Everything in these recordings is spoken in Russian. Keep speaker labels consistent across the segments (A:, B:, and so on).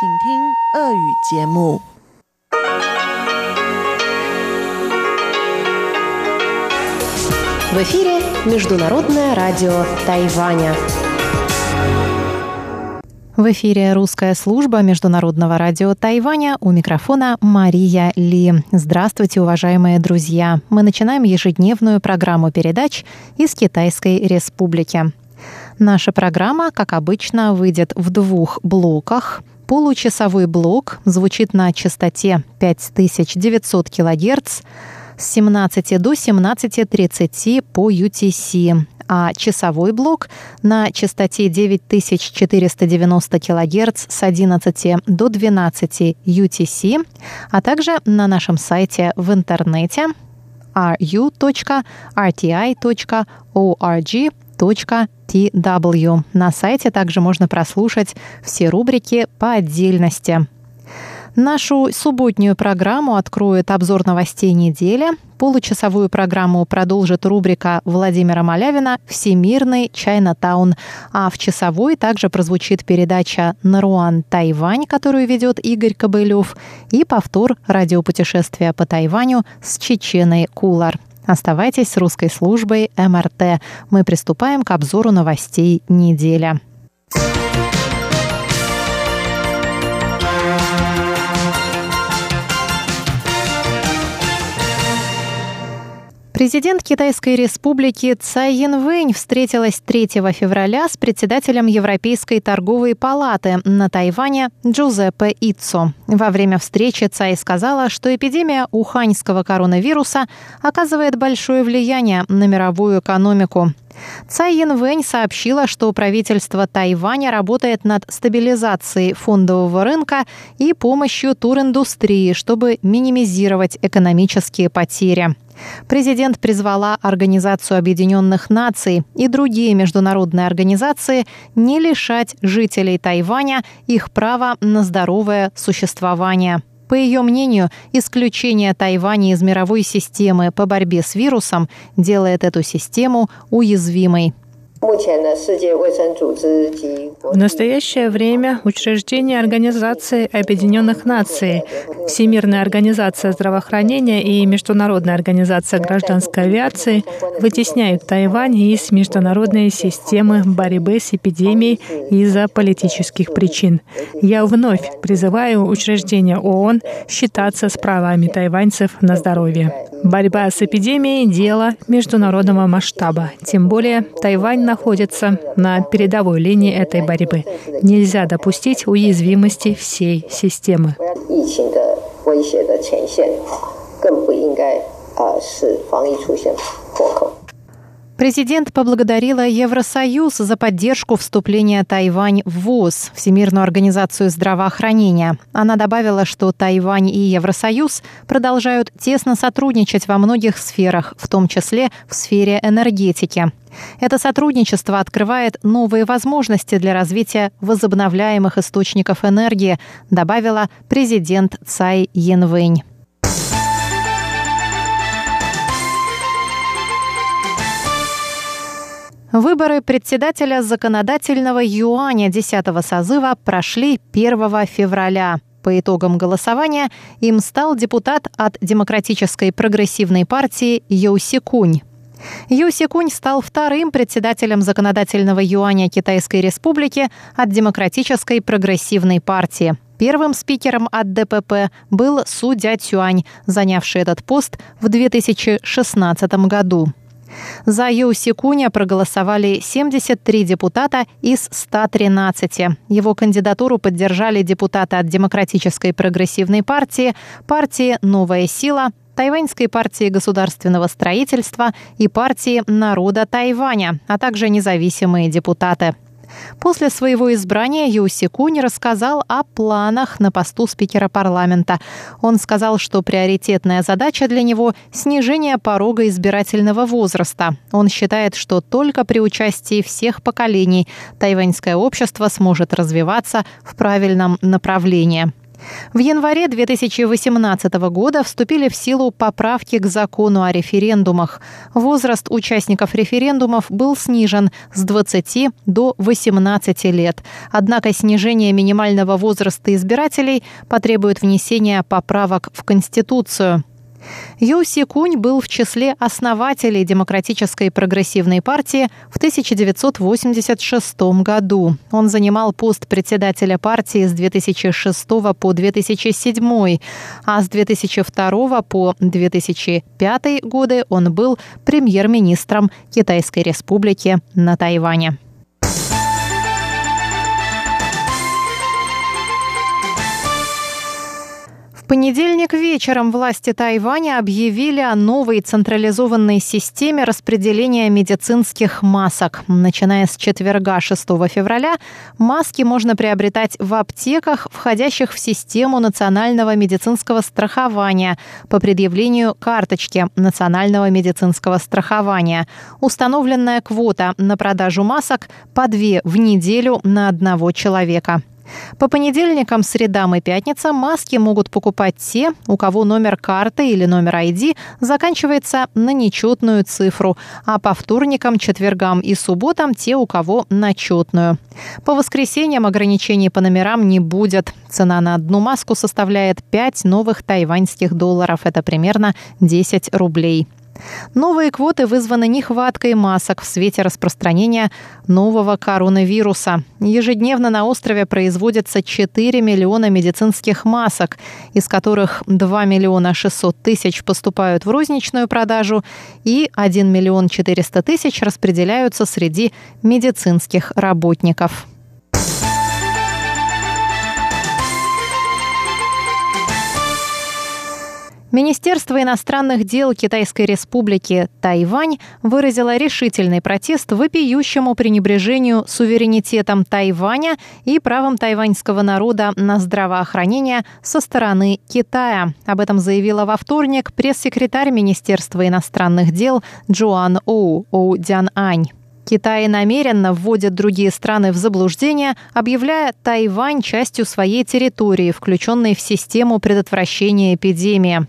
A: В эфире Международное радио Тайваня.
B: В эфире русская служба Международного радио Тайваня. У микрофона Мария Ли. Здравствуйте, уважаемые друзья. Мы начинаем ежедневную программу передач из Китайской Республики. Наша программа, как обычно, выйдет в двух блоках. Получасовой блок звучит на частоте 5900 кГц с 17 до 17.30 по UTC, а часовой блок на частоте 9490 кГц с 11 до 12 UTC, а также на нашем сайте в интернете ru.rti.org.tw. На сайте также можно прослушать все рубрики по отдельности. Нашу субботнюю программу откроет обзор новостей недели. Получасовую программу продолжит рубрика Владимира Малявина «Всемирный Чайнатаун». А в часовой также прозвучит передача «Наруан Тайвань», которую ведет Игорь Кобылев, и повтор радиопутешествия по Тайваню с Чеченой Кулар. Оставайтесь с русской службой МРТ. Мы приступаем к обзору новостей недели. Президент Китайской республики Цай Янвэнь встретилась 3 февраля с председателем Европейской торговой палаты на Тайване Джузеппе Иццо. Во время встречи Цай сказала, что эпидемия уханьского коронавируса оказывает большое влияние на мировую экономику. Цай Янвэнь сообщила, что правительство Тайваня работает над стабилизацией фондового рынка и помощью туриндустрии, чтобы минимизировать экономические потери. Президент призвала Организацию Объединенных Наций и другие международные организации не лишать жителей Тайваня их права на здоровое существование. По ее мнению, исключение Тайваня из мировой системы по борьбе с вирусом делает эту систему уязвимой.
C: В настоящее время учреждения Организации Объединенных Наций, Всемирная организация здравоохранения и Международная организация гражданской авиации вытесняют Тайвань из международной системы борьбы с эпидемией из-за политических причин. Я вновь призываю учреждения ООН считаться с правами тайваньцев на здоровье. Борьба с эпидемией – дело международного масштаба. Тем более Тайвань находится на передовой линии этой борьбы. Нельзя допустить уязвимости всей системы.
B: 更 Президент поблагодарила Евросоюз за поддержку вступления Тайвань в ВОЗ, Всемирную организацию здравоохранения. Она добавила, что Тайвань и Евросоюз продолжают тесно сотрудничать во многих сферах, в том числе в сфере энергетики. Это сотрудничество открывает новые возможности для развития возобновляемых источников энергии, добавила президент Цай Янвэнь. Выборы председателя законодательного юаня 10 созыва прошли 1 февраля. По итогам голосования им стал депутат от Демократической прогрессивной партии Йоси Кунь. Юси Кунь стал вторым председателем законодательного юаня Китайской Республики от Демократической прогрессивной партии. Первым спикером от ДПП был Су Дя Цюань, занявший этот пост в 2016 году. За Ю Сикуня проголосовали 73 депутата из 113. Его кандидатуру поддержали депутаты от Демократической прогрессивной партии, партии «Новая сила», Тайваньской партии государственного строительства и партии народа Тайваня, а также независимые депутаты. После своего избрания Юси Кунь рассказал о планах на посту спикера парламента. Он сказал, что приоритетная задача для него – снижение порога избирательного возраста. Он считает, что только при участии всех поколений тайваньское общество сможет развиваться в правильном направлении. В январе 2018 года вступили в силу поправки к закону о референдумах. Возраст участников референдумов был снижен с 20 до 18 лет. Однако снижение минимального возраста избирателей потребует внесения поправок в Конституцию. Ю Си Кунь был в числе основателей Демократической прогрессивной партии в 1986 году. Он занимал пост председателя партии с 2006 по 2007, а с 2002 по 2005 годы он был премьер-министром Китайской республики на Тайване. Понедельник вечером власти Тайваня объявили о новой централизованной системе распределения медицинских масок. Начиная с четверга 6 февраля маски можно приобретать в аптеках, входящих в систему национального медицинского страхования по предъявлению карточки национального медицинского страхования. Установленная квота на продажу масок по две в неделю на одного человека. По понедельникам, средам и пятницам маски могут покупать те, у кого номер карты или номер ID заканчивается на нечетную цифру, а по вторникам, четвергам и субботам те, у кого на четную. По воскресеньям ограничений по номерам не будет. Цена на одну маску составляет 5 новых тайваньских долларов. Это примерно 10 рублей. Новые квоты вызваны нехваткой масок в свете распространения нового коронавируса. Ежедневно на острове производится 4 миллиона медицинских масок, из которых 2 миллиона 600 тысяч поступают в розничную продажу и 1 миллион 400 тысяч распределяются среди медицинских работников. Министерство иностранных дел Китайской республики Тайвань выразило решительный протест вопиющему пренебрежению суверенитетом Тайваня и правом тайваньского народа на здравоохранение со стороны Китая. Об этом заявила во вторник пресс-секретарь Министерства иностранных дел Джоан Оу Оу Дян Ань. Китай намеренно вводит другие страны в заблуждение, объявляя Тайвань частью своей территории, включенной в систему предотвращения эпидемии.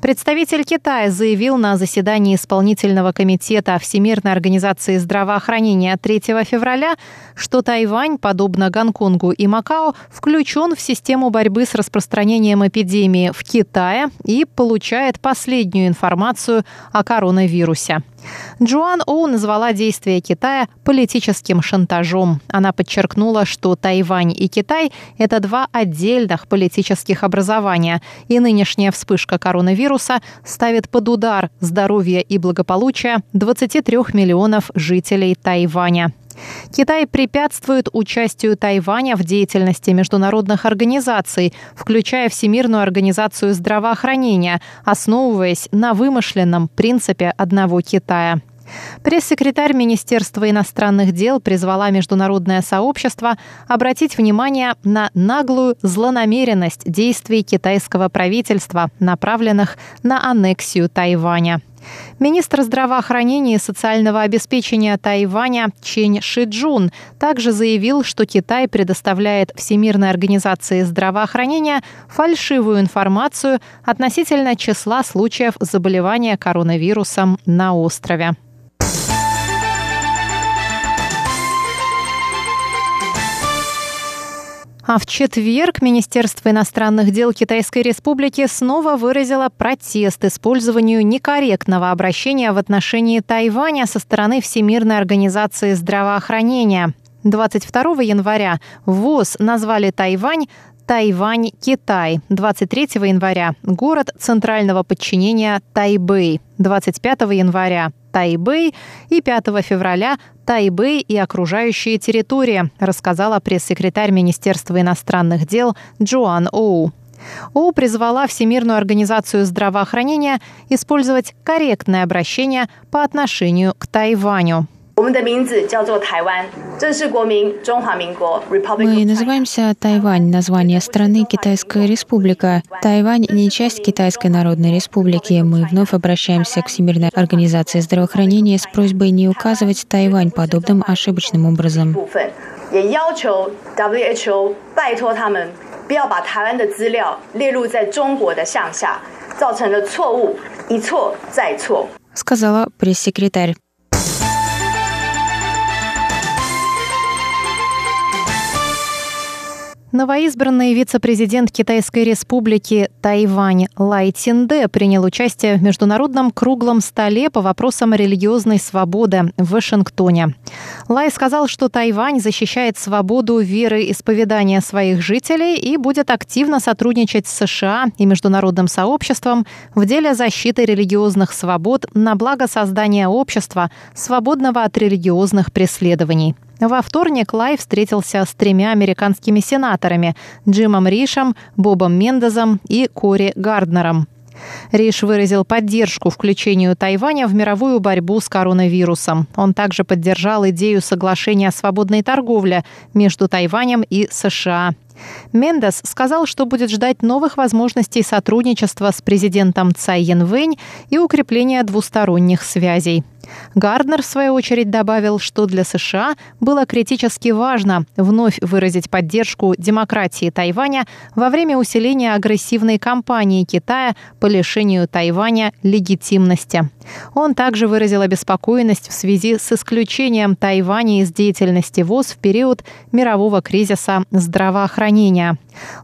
B: Представитель Китая заявил на заседании исполнительного комитета Всемирной организации здравоохранения 3 февраля, что Тайвань, подобно Гонконгу и Макао, включен в систему борьбы с распространением эпидемии в Китае и получает последнюю информацию о коронавирусе. Джоан Оу назвала действия Китая политическим шантажом. Она подчеркнула, что Тайвань и Китай – это два отдельных политических образования, и нынешняя вспышка коронавируса ставит под удар здоровье и благополучие 23 миллионов жителей Тайваня. Китай препятствует участию Тайваня в деятельности международных организаций, включая Всемирную организацию здравоохранения, основываясь на вымышленном принципе одного Китая. Пресс-секретарь Министерства иностранных дел призвала международное сообщество обратить внимание на наглую злонамеренность действий китайского правительства, направленных на аннексию Тайваня. Министр здравоохранения и социального обеспечения Тайваня Чень Шиджун также заявил, что Китай предоставляет Всемирной организации здравоохранения фальшивую информацию относительно числа случаев заболевания коронавирусом на острове. А в четверг Министерство иностранных дел Китайской Республики снова выразило протест использованию некорректного обращения в отношении Тайваня со стороны Всемирной организации здравоохранения. 22 января ВОЗ назвали Тайвань Тайвань, Китай. 23 января город центрального подчинения Тайбэй. 25 января Тайбэй и 5 февраля Тайбэй и окружающие территории, рассказала пресс-секретарь Министерства иностранных дел Джоан Оу. Оу призвала Всемирную организацию здравоохранения использовать корректное обращение по отношению к Тайваню. Мы
D: называемся Тайвань, название страны Китайская Республика. Тайвань не часть Китайской Народной Республики. Мы вновь обращаемся к Всемирной организации здравоохранения с просьбой не указывать Тайвань подобным ошибочным образом.
E: 不要
B: Новоизбранный вице-президент Китайской республики Тайвань Лай Цинде принял участие в международном круглом столе по вопросам религиозной свободы в Вашингтоне. Лай сказал, что Тайвань защищает свободу веры и исповедания своих жителей и будет активно сотрудничать с США и международным сообществом в деле защиты религиозных свобод на благо создания общества, свободного от религиозных преследований. Во вторник Лай встретился с тремя американскими сенаторами – Джимом Ришем, Бобом Мендезом и Кори Гарднером. Риш выразил поддержку включению Тайваня в мировую борьбу с коронавирусом. Он также поддержал идею соглашения о свободной торговле между Тайванем и США. Мендес сказал, что будет ждать новых возможностей сотрудничества с президентом Цай Янвэнь и укрепления двусторонних связей. Гарднер, в свою очередь, добавил, что для США было критически важно вновь выразить поддержку демократии Тайваня во время усиления агрессивной кампании Китая по лишению Тайваня легитимности. Он также выразил обеспокоенность в связи с исключением Тайваня из деятельности ВОЗ в период мирового кризиса здравоохранения.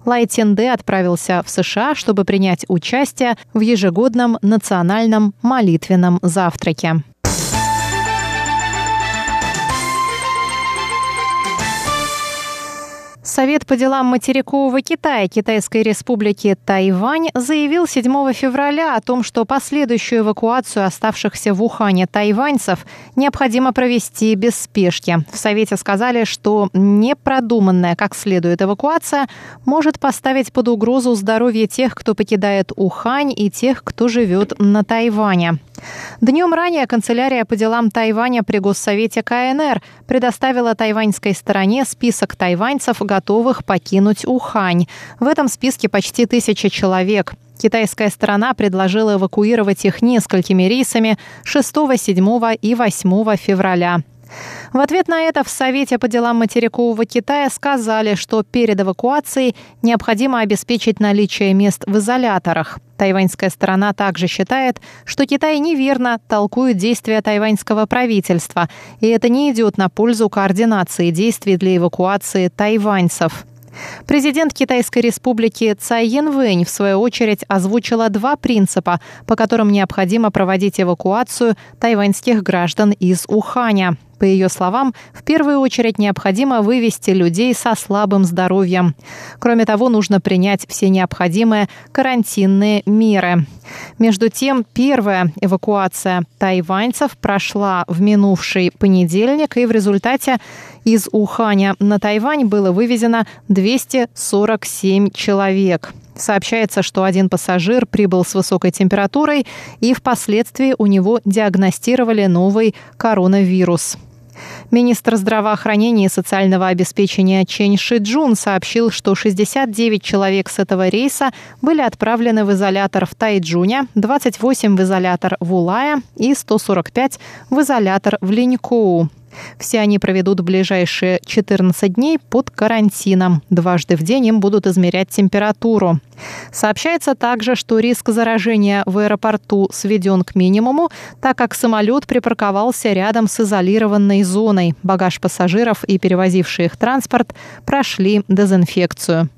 B: Лай отправился в США, чтобы принять участие в ежегодном национальном молитвенном завтраке. Совет по делам материкового Китая Китайской республики Тайвань заявил 7 февраля о том, что последующую эвакуацию оставшихся в Ухане тайваньцев необходимо провести без спешки. В Совете сказали, что непродуманная как следует эвакуация может поставить под угрозу здоровье тех, кто покидает Ухань и тех, кто живет на Тайване. Днем ранее канцелярия по делам Тайваня при Госсовете КНР предоставила тайваньской стороне список тайваньцев, готовых покинуть Ухань. В этом списке почти тысяча человек. Китайская сторона предложила эвакуировать их несколькими рейсами 6, 7 и 8 февраля. В ответ на это в Совете по делам материкового Китая сказали, что перед эвакуацией необходимо обеспечить наличие мест в изоляторах. Тайваньская сторона также считает, что Китай неверно толкует действия тайваньского правительства, и это не идет на пользу координации действий для эвакуации тайваньцев. Президент Китайской республики Цай Янвэнь, в свою очередь, озвучила два принципа, по которым необходимо проводить эвакуацию тайваньских граждан из Уханя. По ее словам, в первую очередь необходимо вывести людей со слабым здоровьем. Кроме того, нужно принять все необходимые карантинные меры. Между тем, первая эвакуация тайваньцев прошла в минувший понедельник, и в результате из Уханя на Тайвань было вывезено 247 человек. Сообщается, что один пассажир прибыл с высокой температурой и впоследствии у него диагностировали новый коронавирус. Министр здравоохранения и социального обеспечения Чен Шиджун сообщил, что 69 человек с этого рейса были отправлены в изолятор в Тайджуне, 28 в изолятор в Улае и 145 в изолятор в Линькоу. Все они проведут ближайшие 14 дней под карантином. Дважды в день им будут измерять температуру. Сообщается также, что риск заражения в аэропорту сведен к минимуму, так как самолет припарковался рядом с изолированной зоной. Багаж пассажиров и перевозивший их транспорт прошли дезинфекцию.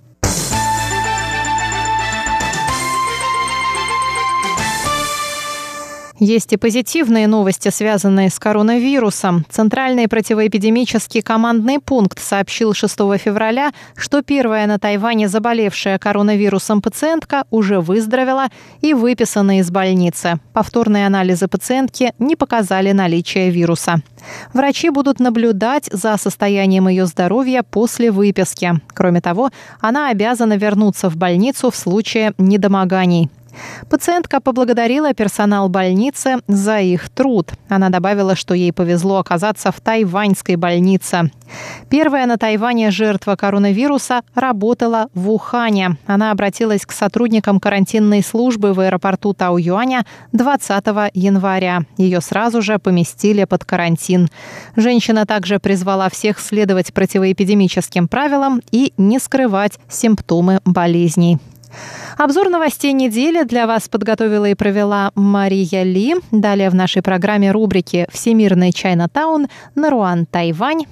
B: Есть и позитивные новости, связанные с коронавирусом. Центральный противоэпидемический командный пункт сообщил 6 февраля, что первая на Тайване заболевшая коронавирусом пациентка уже выздоровела и выписана из больницы. Повторные анализы пациентки не показали наличие вируса. Врачи будут наблюдать за состоянием ее здоровья после выписки. Кроме того, она обязана вернуться в больницу в случае недомоганий. Пациентка поблагодарила персонал больницы за их труд. Она добавила, что ей повезло оказаться в тайваньской больнице. Первая на Тайване жертва коронавируса работала в Ухане. Она обратилась к сотрудникам карантинной службы в аэропорту Тау-Юаня 20 января. Ее сразу же поместили под карантин. Женщина также призвала всех следовать противоэпидемическим правилам и не скрывать симптомы болезней. Обзор новостей недели для вас подготовила и провела Мария Ли. Далее в нашей программе рубрики «Всемирный Чайнатаун», «Наруан, Тайвань»